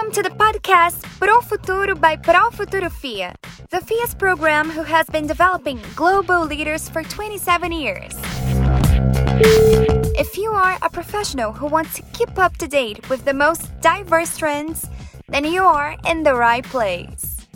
Welcome to the podcast Profuturo by Profuturo FIA, the FIA's program who has been developing global leaders for 27 years. If you are a professional who wants to keep up to date with the most diverse trends, then you are in the right place.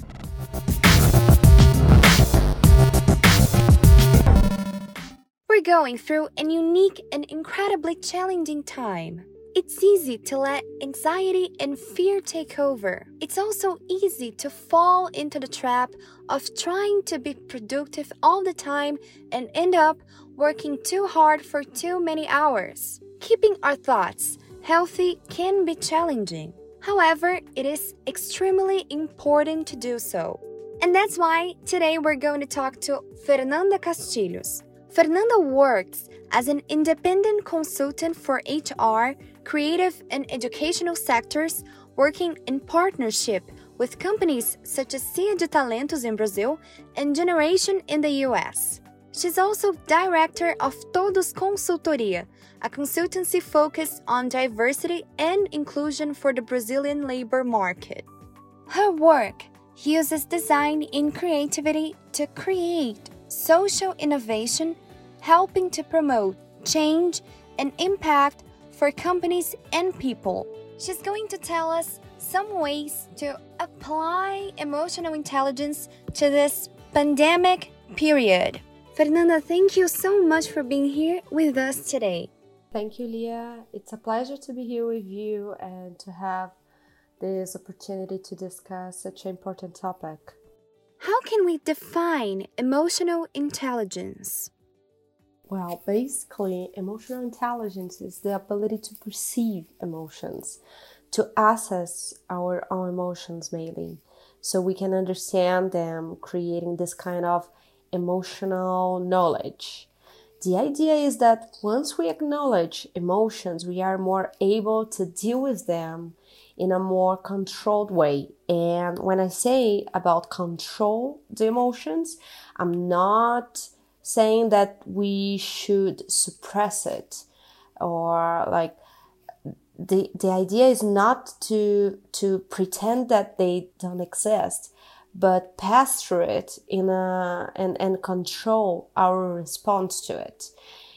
We're going through a unique and incredibly challenging time. It's easy to let anxiety and fear take over. It's also easy to fall into the trap of trying to be productive all the time and end up working too hard for too many hours. Keeping our thoughts healthy can be challenging. However, it is extremely important to do so. And that's why today we're going to talk to Fernanda Castilhos. Fernanda works as an independent consultant for HR, creative, and educational sectors, working in partnership with companies such as Cia de Talentos in Brazil and Generation in the US. She's also director of TODXS Consultoria, a consultancy focused on diversity and inclusion for the Brazilian labor market. Her work uses design and creativity to create social innovation helping to promote change and impact for companies and people. She's going to tell us some ways to apply emotional intelligence to this pandemic period. Fernanda, thank you so much for being here with us today. Thank you, Leah. It's a pleasure to be here with you and to have this opportunity to discuss such an important topic. How can we define emotional intelligence? Well, basically, emotional intelligence is the ability to perceive emotions, to assess our own emotions mainly, so we can understand them, creating this kind of emotional knowledge. The idea is that once we acknowledge emotions, we are more able to deal with them in a more controlled way. And when I say about control the emotions, I'm not saying that we should suppress it or like the the idea is not to to pretend that they don't exist but pass through it in a and and control our response to it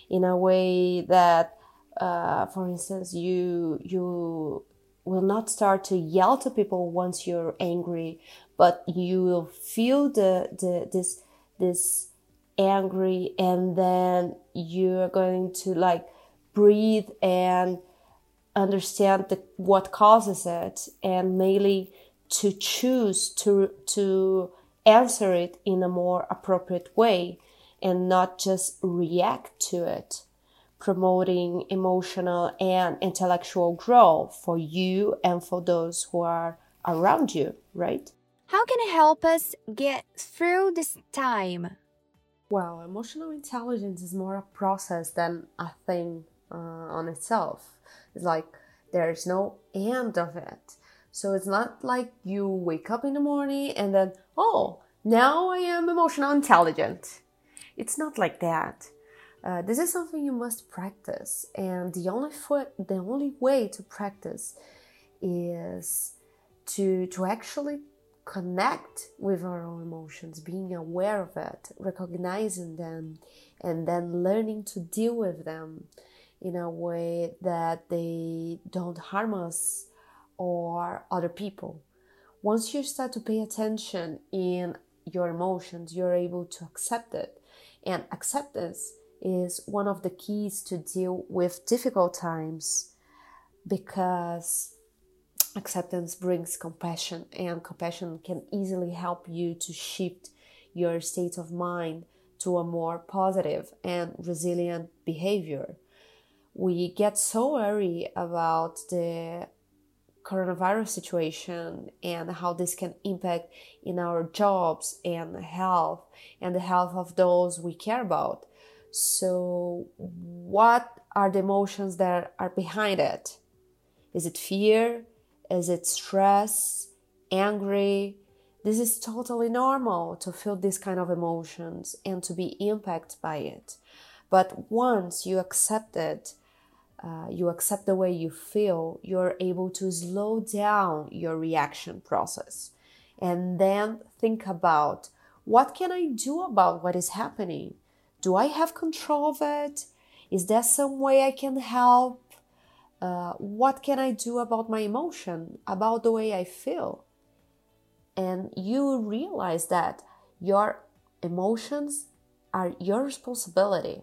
in a way that uh, for instance you you will not start to yell to people once you're angry but you will feel the the this this angry and then you're going to like breathe and understand the, what causes it and mainly to choose to to answer it in a more appropriate way and not just react to it promoting emotional and intellectual growth for you and for those who are around you right? How can it help us get through this time well, emotional intelligence is more a process than a thing uh, on itself. It's like there's no end of it. So it's not like you wake up in the morning and then, oh, now I am emotional intelligent. It's not like that. Uh, this is something you must practice, and the only the only way to practice is to to actually connect with our own emotions, being aware of it, recognizing them, and then learning to deal with them in a way that they don't harm us or other people. Once you start to pay attention in your emotions, you're able to accept it. And acceptance is one of the keys to deal with difficult times because acceptance brings compassion, and compassion can easily help you to shift your state of mind to a more positive and resilient behavior. We get so worried about the coronavirus situation and how this can impact in our jobs and health and the health of those we care about. So, what are the emotions that are behind it? Is it fear? Is it stress, angry? This is totally normal to feel this kind of emotions and to be impacted by it. But once you accept it, uh, you accept the way you feel, you're able to slow down your reaction process and then think about what can I do about what is happening? Do I have control of it? Is there some way I can help? Uh, what can I do about my emotion, about the way I feel? And you realize that your emotions are your responsibility.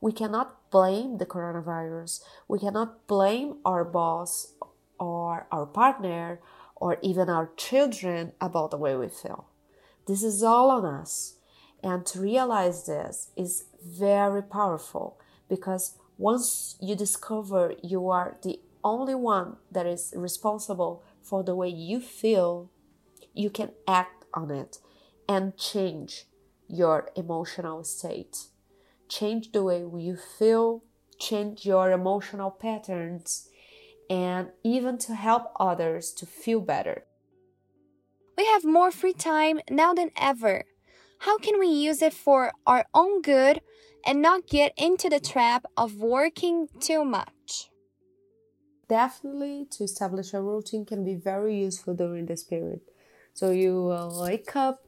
We cannot blame the coronavirus. We cannot blame our boss or our partner or even our children about the way we feel. This is all on us. And to realize this is very powerful because once you discover you are the only one that is responsible for the way you feel, you can act on it and change your emotional state. Change the way you feel, change your emotional patterns, and even to help others to feel better. We have more free time now than ever. How can we use it for our own good and not get into the trap of working too much? Definitely, to establish a routine can be very useful during this period. So you will wake up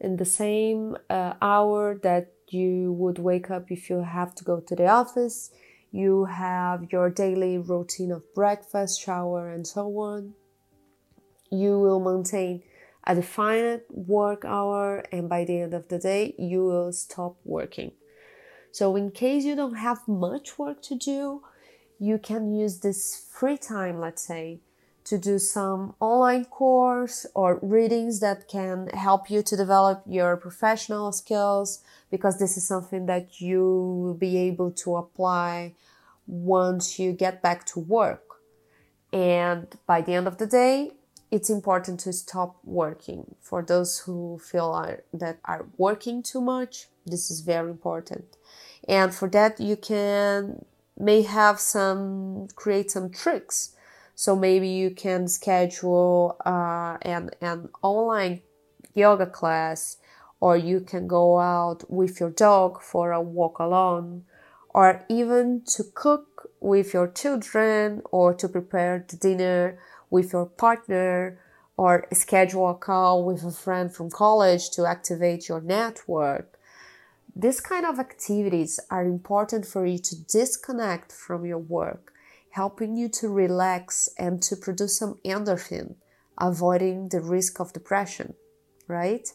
in the same uh, hour that you would wake up if you have to go to the office. You have your daily routine of breakfast, shower, and so on. You will maintain a defined work hour, and by the end of the day, you will stop working. So, in case you don't have much work to do, you can use this free time, let's say, to do some online course or readings that can help you to develop your professional skills because this is something that you will be able to apply once you get back to work. And by the end of the day, it's important to stop working. For those who feel are, that are working too much, this is very important. And for that, you can may have some create some tricks so maybe you can schedule uh, an, an online yoga class, or you can go out with your dog for a walk alone, or even to cook with your children, or to prepare the dinner with your partner, or schedule a call with a friend from college to activate your network. This kind of activities are important for you to disconnect from your work helping you to relax and to produce some endorphin, avoiding the risk of depression, right?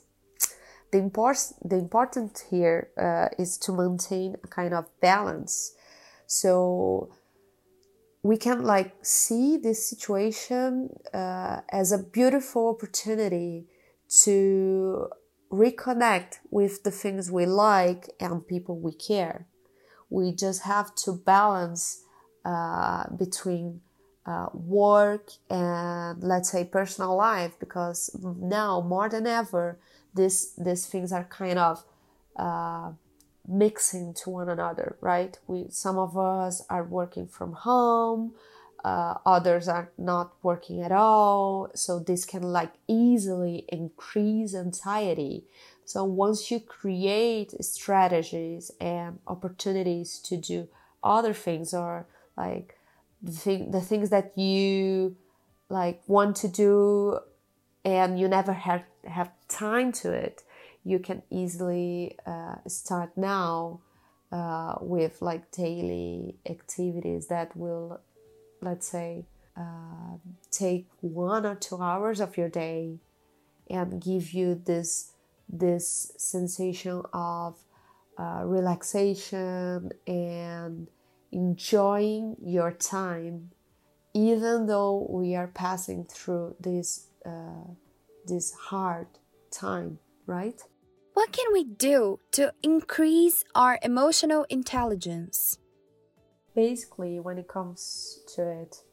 The, import- the important here uh, is to maintain a kind of balance. So we can like see this situation uh, as a beautiful opportunity to reconnect with the things we like and people we care. We just have to balance uh, between uh, work and let's say personal life because now more than ever this these things are kind of uh, mixing to one another right we some of us are working from home uh, others are not working at all. So this can like easily increase anxiety. So once you create strategies and opportunities to do other things or like the, thing, the things that you like want to do and you never have have time to it you can easily uh, start now uh, with like daily activities that will let's say uh, take one or two hours of your day and give you this this sensation of uh, relaxation and enjoying your time, even though we are passing through this uh, this hard time, right? What can we do to increase our emotional intelligence? Basically, when it comes to it,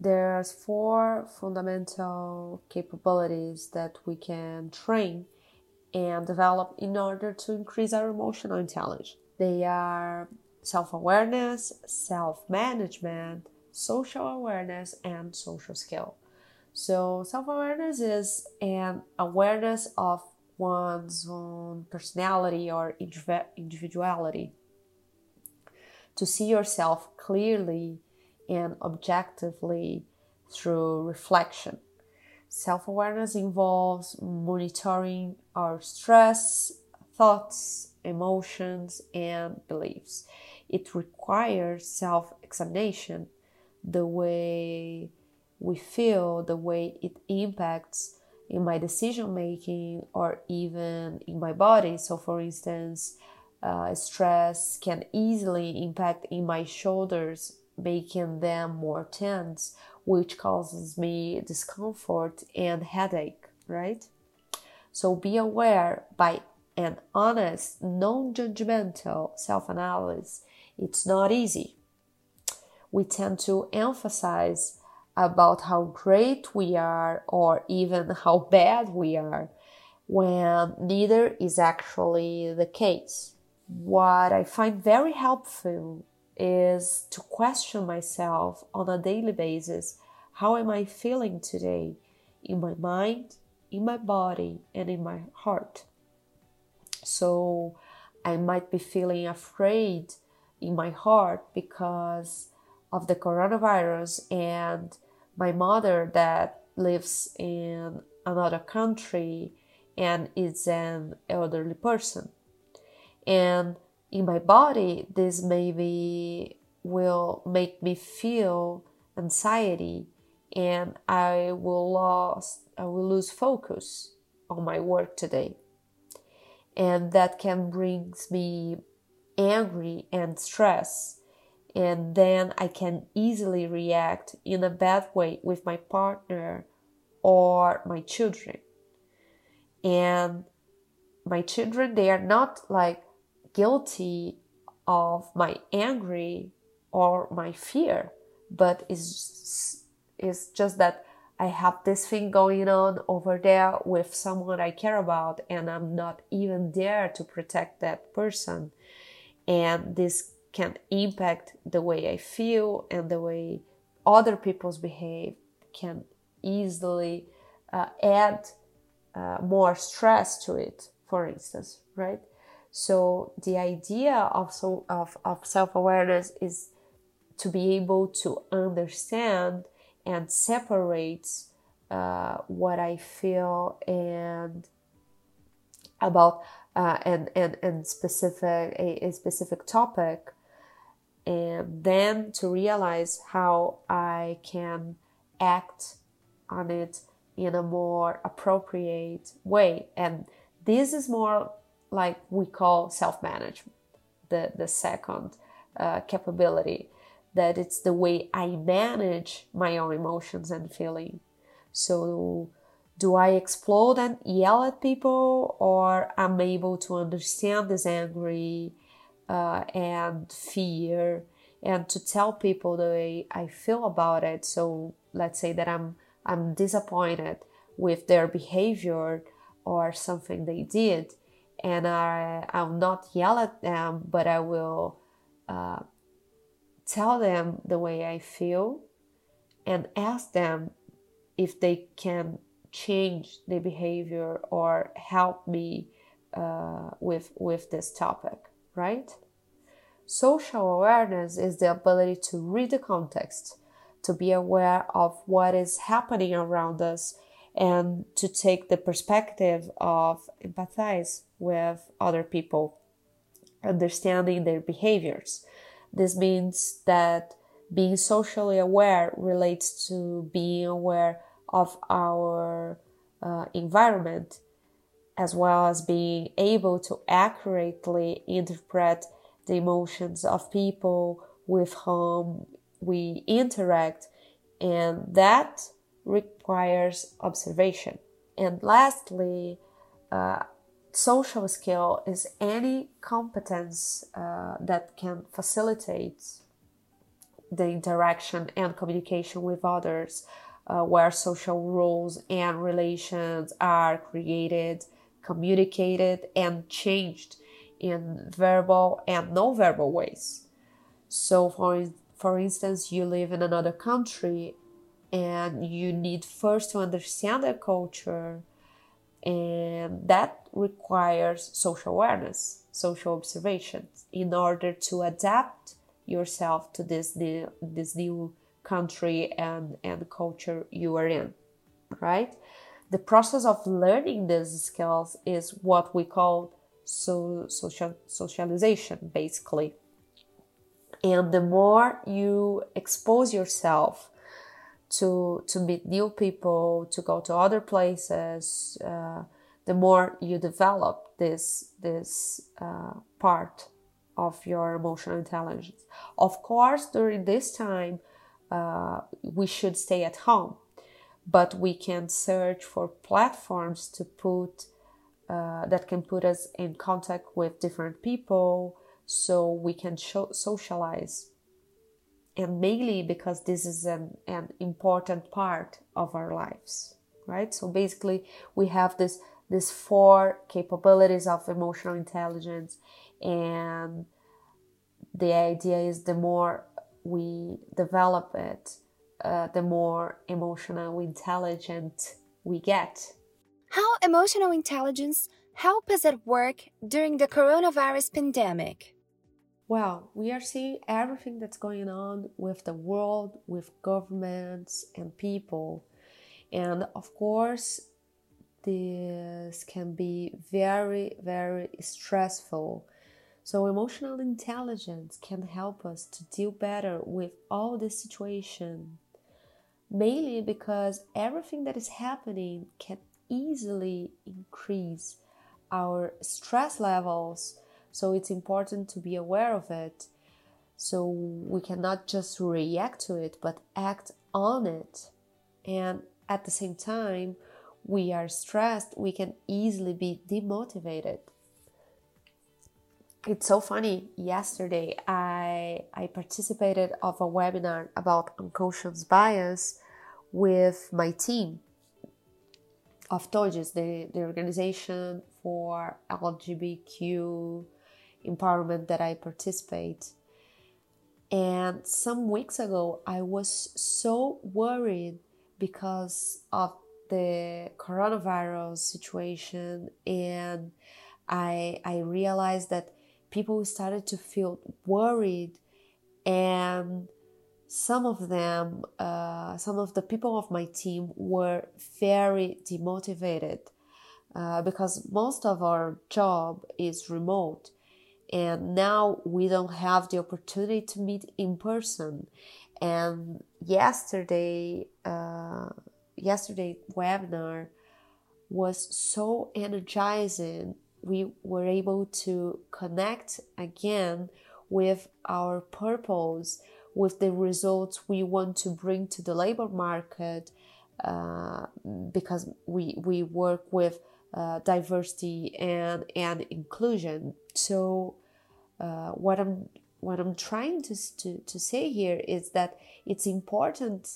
there's four fundamental capabilities that we can train and develop in order to increase our emotional intelligence. They are self awareness, self management, social awareness, and social skill. So, self awareness is an awareness of one's own personality or individuality. To see yourself clearly and objectively through reflection. Self awareness involves monitoring our stress, thoughts, emotions, and beliefs. It requires self examination, the way we feel, the way it impacts in my decision making, or even in my body. So, for instance, uh, stress can easily impact in my shoulders, making them more tense which causes me discomfort and headache, right? So be aware by an honest, non judgmental self analysis. It's not easy. We tend to emphasize about how great we are or even how bad we are when neither is actually the case. What I find very helpful is to question myself on a daily basis how am I feeling today in my mind, in my body, and in my heart? So I might be feeling afraid in my heart because of the coronavirus and my mother that lives in another country and is an elderly person. And in my body, this maybe will make me feel anxiety and I will lose I will lose focus on my work today. And that can bring me angry and stress. And then I can easily react in a bad way with my partner or my children. And my children, they are not like guilty of my angry or my fear, but is is just that I have this thing going on over there with someone I care about, and I'm not even there to protect that person. And this can impact the way I feel and the way other people's behave can easily uh, add uh, more stress to it for instance right so the idea of so of, of self-awareness is to be able to understand and separates uh, what I feel and about uh, and, and and specific a, a specific topic and then to realize how I can act on it in a more appropriate way. And this is more like we call self-management the the second uh, capability that it's the way I manage my own emotions and feeling. So, do I explode and yell at people, or I'm able to understand this angry uh, and fear and to tell people the way I feel about it? So, let's say that I'm I'm disappointed with their behavior or something they did, and I I'll not yell at them, but I will. Uh, tell them the way I feel and ask them if they can change the behavior or help me uh, with with this topic right social awareness is the ability to read the context to be aware of what is happening around us and to take the perspective of empathize with other people understanding their behaviors this means that being socially aware relates to being aware of our uh, environment as well as being able to accurately interpret the emotions of people with whom we interact, and that requires observation. And lastly, uh, social skill is any competence uh, that can facilitate the interaction and communication with others, uh, where social rules and relations are created, communicated, and changed in verbal and non-verbal ways. So, for for instance, you live in another country, and you need first to understand their culture and that requires social awareness, social observations in order to adapt yourself to this new this new country and and culture you are in right? The process of learning these skills is what we call so social socialization basically. And the more you expose yourself to to meet new people to go to other places uh, the more you develop this this uh, part of your emotional intelligence. Of course during this time uh, we should stay at home but we can search for platforms to put uh, that can put us in contact with different people so we can show, socialize. And mainly because this is an, an important part of our lives right? So basically we have this this four capabilities of emotional intelligence and the idea is the more we develop it uh, the more emotional intelligent we get. How emotional intelligence help us at work during the coronavirus pandemic? Well, we are seeing everything that's going on with the world, with governments and people. And of course, this can be very, very stressful so, emotional intelligence can help us to deal better with all this situation, mainly because everything that is happening can easily increase our stress levels. So, it's important to be aware of it. So, we cannot just react to it, but act on it. And at the same time, we are stressed, we can easily be demotivated. It's so funny yesterday i i participated of a webinar about unconscious bias with my team of TODXS, the, the organization for lgbtq empowerment that i participate. And some weeks ago i was so worried because of the coronavirus situation and i i realized that people started to feel worried and some of them uh, some of the people of my team were very demotivated uh, because most of our job is remote and now we don't have the opportunity to meet in person. And yesterday uh, yesterday webinar was so energizing we were able to connect again with our purpose, with the results we want to bring to the labor market, uh, because we we work with uh, diversity and and inclusion. So, uh, what I'm what I'm trying to, to to say here is that it's important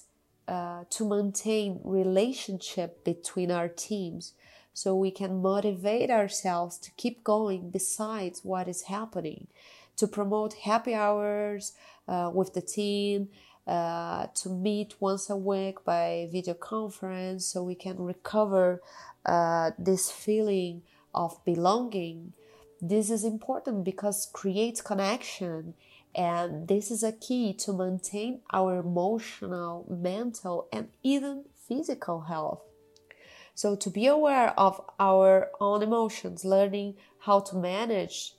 uh, to maintain relationship between our teams so we can motivate ourselves to keep going besides what is happening to promote happy hours uh, with the team uh, to meet once a week by video conference so we can recover uh, this feeling of belonging. This is important because creates connection and this is a key to maintain our emotional mental and even physical health so, to be aware of our own emotions, learning how to manage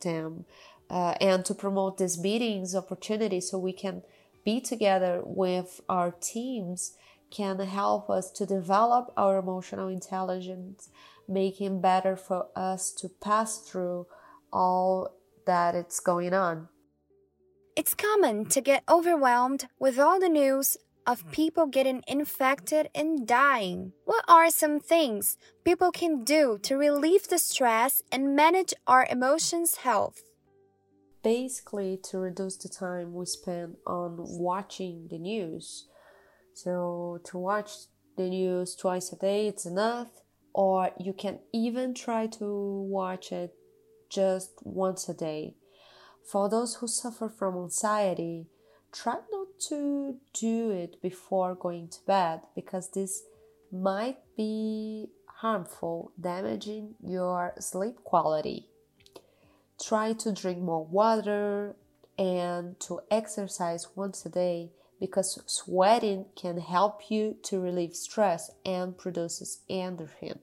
them, uh, and to promote these meetings opportunities so we can be together with our teams can help us to develop our emotional intelligence, making better for us to pass through all that it's going on. It's common to get overwhelmed with all the news of people getting infected and dying. What are some things people can do to relieve the stress and manage our emotions' health? Basically, to reduce the time we spend on watching the news. So, to watch the news twice a day, it's enough, or you can even try to watch it just once a day. For those who suffer from anxiety, try not to do it before going to bed because this might be harmful, damaging your sleep quality. Try to drink more water and to exercise once a day because sweating can help you to relieve stress and produces endorphin.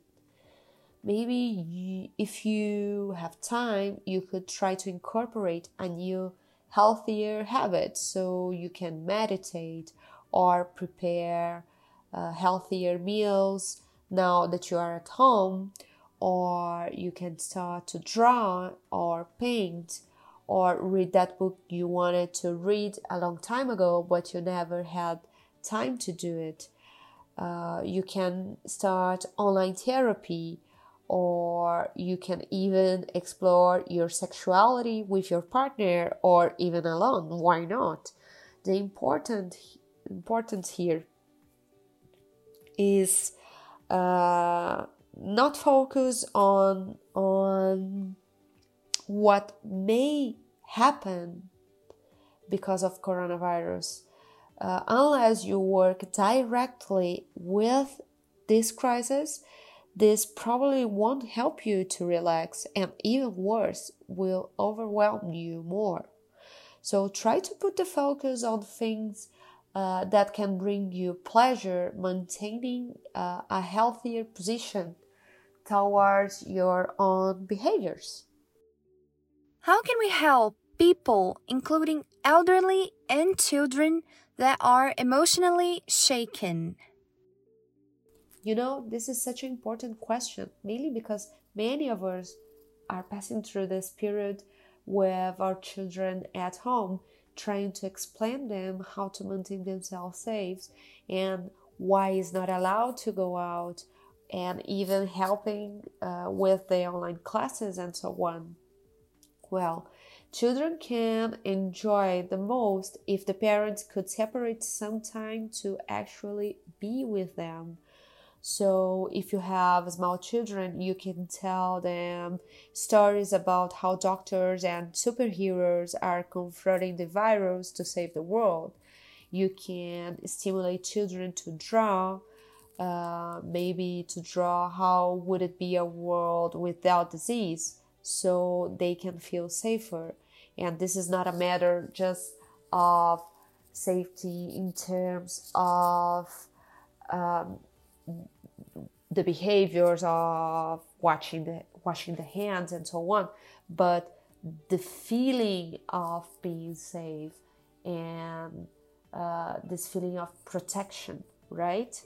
Maybe you, if you have time, you could try to incorporate a new healthier habit so you can meditate or prepare uh, healthier meals now that you are at home or you can start to draw or paint or read that book you wanted to read a long time ago but you never had time to do it. Uh, you can start online therapy or you can even explore your sexuality with your partner or even alone. Why not? The important importance here is uh, not focus on on what may happen because of coronavirus uh, unless you work directly with this crisis this probably won't help you to relax and even worse will overwhelm you more so try to put the focus on things uh, that can bring you pleasure maintaining uh, a healthier position towards your own behaviors. How can we help people, including elderly and children, that are emotionally shaken? You know, this is such an important question, mainly because many of us are passing through this period with our children at home, trying to explain them how to maintain themselves safe and why is not allowed to go out and even helping uh, with the online classes and so on. Well, children can enjoy the most if the parents could separate some time to actually be with them. So, if you have small children, you can tell them stories about how doctors and superheroes are confronting the virus to save the world. You can stimulate children to draw uh, maybe to draw how would it be a world without disease so they can feel safer and this is not a matter just of safety in terms of um, the behaviors of watching the washing the hands and so on but the feeling of being safe and uh, this feeling of protection right?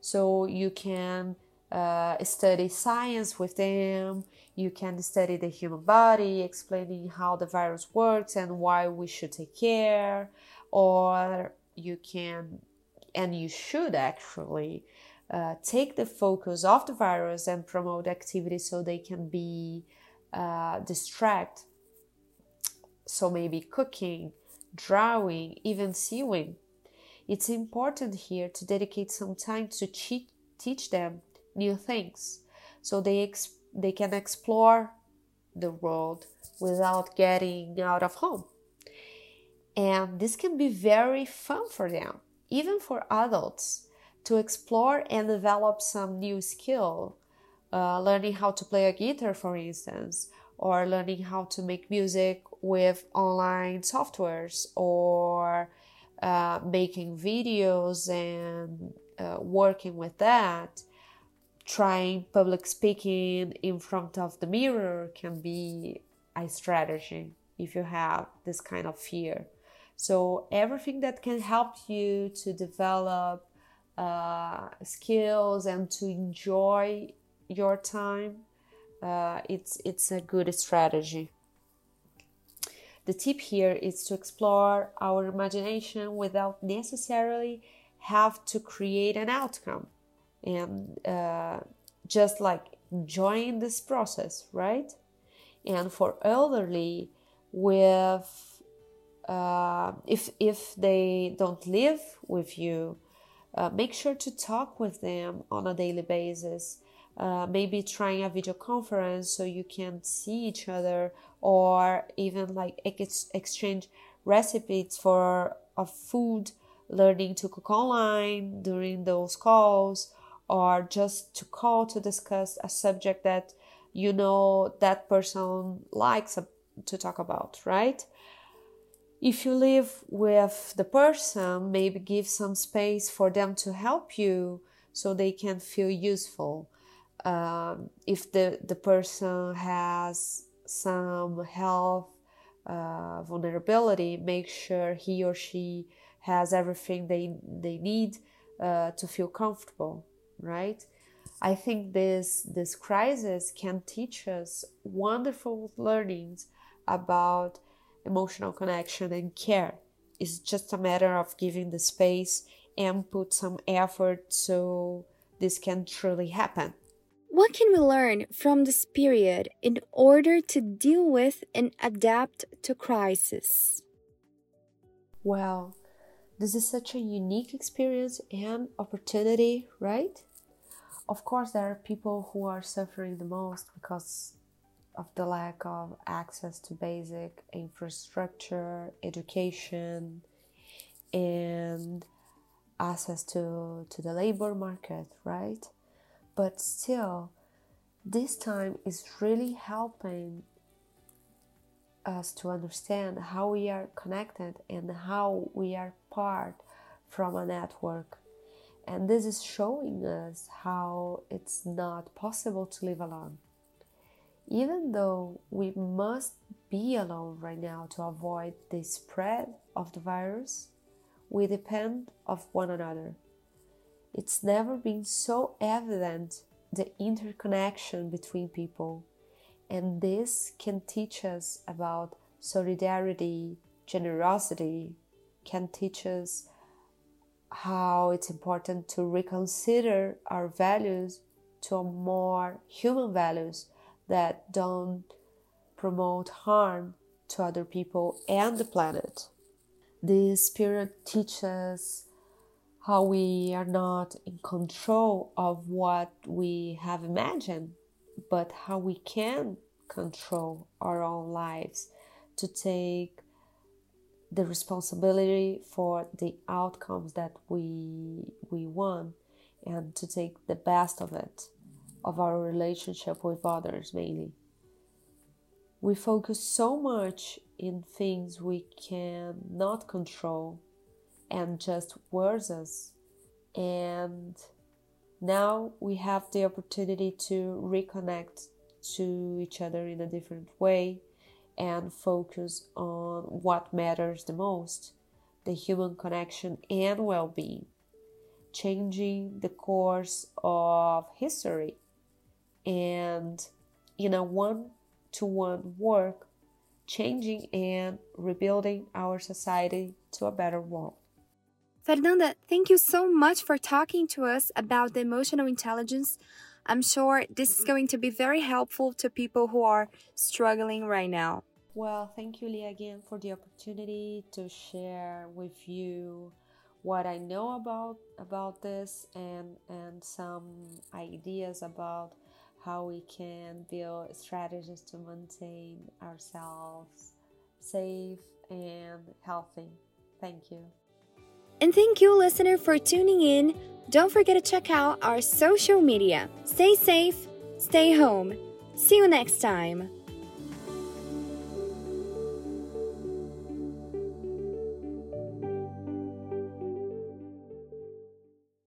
So you can uh, study science with them, you can study the human body, explaining how the virus works and why we should take care, or you can and you should actually uh, take the focus off the virus and promote activities so they can be uh, distract. So maybe cooking, drawing, even sewing. It's important here to dedicate some time to cheat, teach them new things so they, ex- they can explore the world without getting out of home. And this can be very fun for them, even for adults, to explore and develop some new skill. Uh, learning how to play a guitar, for instance, or learning how to make music with online softwares, or uh, making videos and uh, working with that, trying public speaking in front of the mirror can be a strategy if you have this kind of fear. So, everything that can help you to develop uh, skills and to enjoy your time, uh, it's, it's a good strategy. The tip here is to explore our imagination without necessarily have to create an outcome and uh, just like enjoying this process, right? And for elderly, with uh, if if they don't live with you, uh, make sure to talk with them on a daily basis. Uh, maybe trying a video conference so you can see each other or even like ex- exchange recipes for a food learning to cook online during those calls or just to call to discuss a subject that you know that person likes to talk about right if you live with the person, maybe give some space for them to help you so they can feel useful. Um, if the, the person has some health uh, vulnerability, make sure he or she has everything they, they need uh, to feel comfortable, right? I think this this crisis can teach us wonderful learnings about emotional connection and care. It's just a matter of giving the space and put some effort so this can truly happen. What can we learn from this period in order to deal with and adapt to crisis? Well, this is such a unique experience and opportunity, right? Of course, there are people who are suffering the most because of the lack of access to basic infrastructure, education, and access to, to the labor market, right? But still, this time is really helping us to understand how we are connected and how we are part from a network. And this is showing us how it's not possible to live alone even though we must be alone right now to avoid the spread of the virus, we depend of one another. It's never been so evident the interconnection between people, and this can teach us about solidarity, generosity, can teach us how it's important to reconsider our values to more human values that don't promote harm to other people and the planet. This spirit teaches how we are not in control of what we have imagined, but how we can control our own lives to take the responsibility for the outcomes that we we want and to take the best of it of our relationship with others mainly. We focus so much in things we cannot control and just words us. And now we have the opportunity to reconnect to each other in a different way and focus on what matters the most the human connection and well being, changing the course of history and in a one to one work, changing and rebuilding our society to a better world. Fernanda, thank you so much for talking to us about the emotional intelligence. I'm sure this is going to be very helpful to people who are struggling right now. Well, thank you, Lee, again for the opportunity to share with you what I know about about this and and some ideas about how we can build strategies to maintain ourselves safe and healthy. Thank you. And thank you, listener, for tuning in. Don't forget to check out our social media. Stay safe, stay home. See you next time.